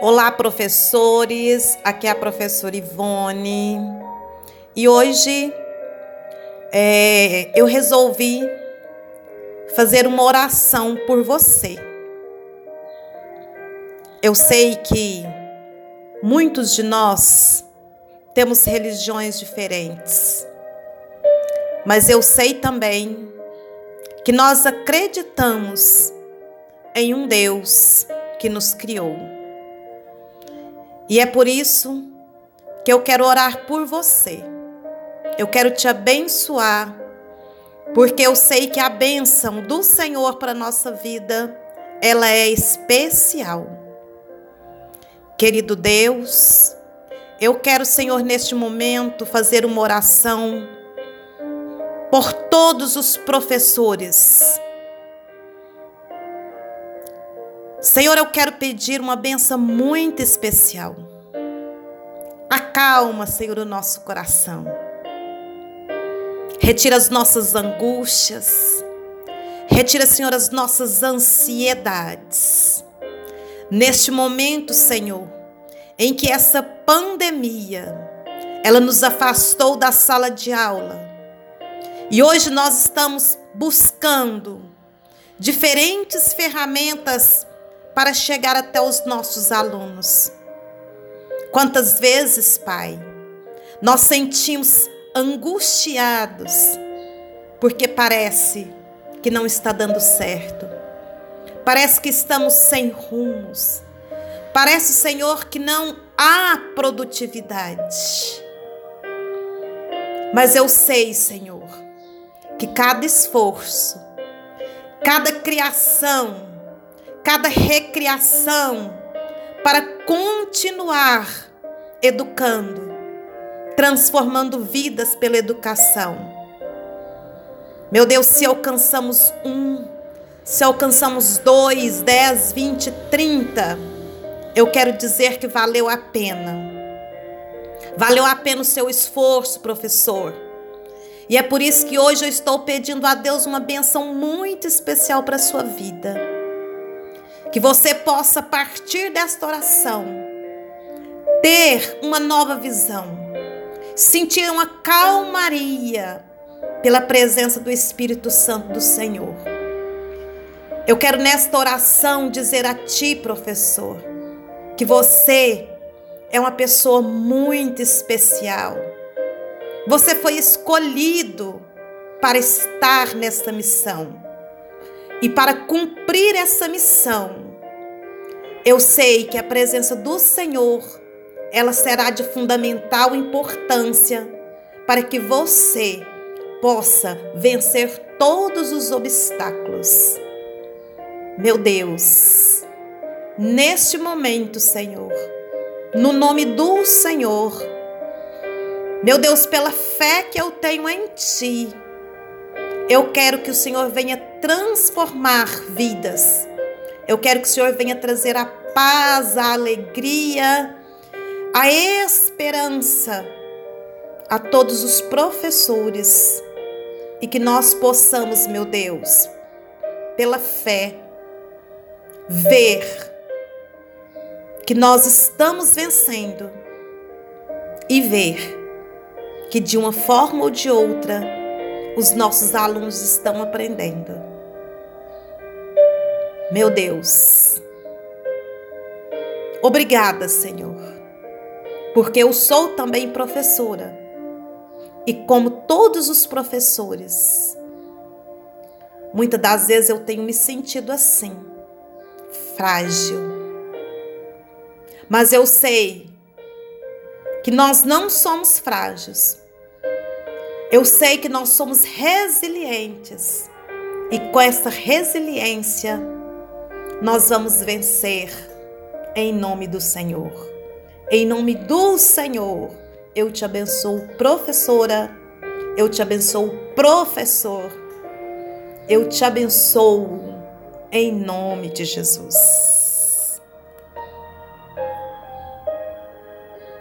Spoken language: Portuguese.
Olá, professores. Aqui é a professora Ivone. E hoje é, eu resolvi fazer uma oração por você. Eu sei que muitos de nós temos religiões diferentes, mas eu sei também que nós acreditamos em um Deus que nos criou. E é por isso que eu quero orar por você. Eu quero te abençoar, porque eu sei que a bênção do Senhor para nossa vida, ela é especial. Querido Deus, eu quero, Senhor, neste momento fazer uma oração por todos os professores Senhor, eu quero pedir uma benção muito especial. Acalma, Senhor, o nosso coração. Retira as nossas angústias. Retira, Senhor, as nossas ansiedades. Neste momento, Senhor, em que essa pandemia ela nos afastou da sala de aula. E hoje nós estamos buscando diferentes ferramentas para chegar até os nossos alunos. Quantas vezes, Pai, nós sentimos angustiados porque parece que não está dando certo. Parece que estamos sem rumos. Parece, Senhor, que não há produtividade. Mas eu sei, Senhor, que cada esforço, cada criação, cada recriação para continuar educando, transformando vidas pela educação. Meu Deus, se alcançamos um, se alcançamos dois, dez, vinte, trinta, eu quero dizer que valeu a pena. Valeu a pena o seu esforço, professor. E é por isso que hoje eu estou pedindo a Deus uma benção muito especial para a sua vida. Que você possa, a partir desta oração, ter uma nova visão, sentir uma calmaria pela presença do Espírito Santo do Senhor. Eu quero nesta oração dizer a ti, professor, que você é uma pessoa muito especial. Você foi escolhido para estar nesta missão. E para cumprir essa missão, eu sei que a presença do Senhor, ela será de fundamental importância para que você possa vencer todos os obstáculos. Meu Deus, neste momento, Senhor, no nome do Senhor, meu Deus, pela fé que eu tenho em Ti, eu quero que o Senhor venha transformar vidas. Eu quero que o Senhor venha trazer a paz, a alegria, a esperança a todos os professores e que nós possamos, meu Deus, pela fé, ver que nós estamos vencendo e ver que de uma forma ou de outra os nossos alunos estão aprendendo. Meu Deus, obrigada, Senhor, porque eu sou também professora e, como todos os professores, muitas das vezes eu tenho me sentido assim, frágil. Mas eu sei que nós não somos frágeis eu sei que nós somos resilientes e com essa resiliência nós vamos vencer em nome do Senhor. Em nome do Senhor, eu te abençoo, professora. Eu te abençoo, professor. Eu te abençoo em nome de Jesus.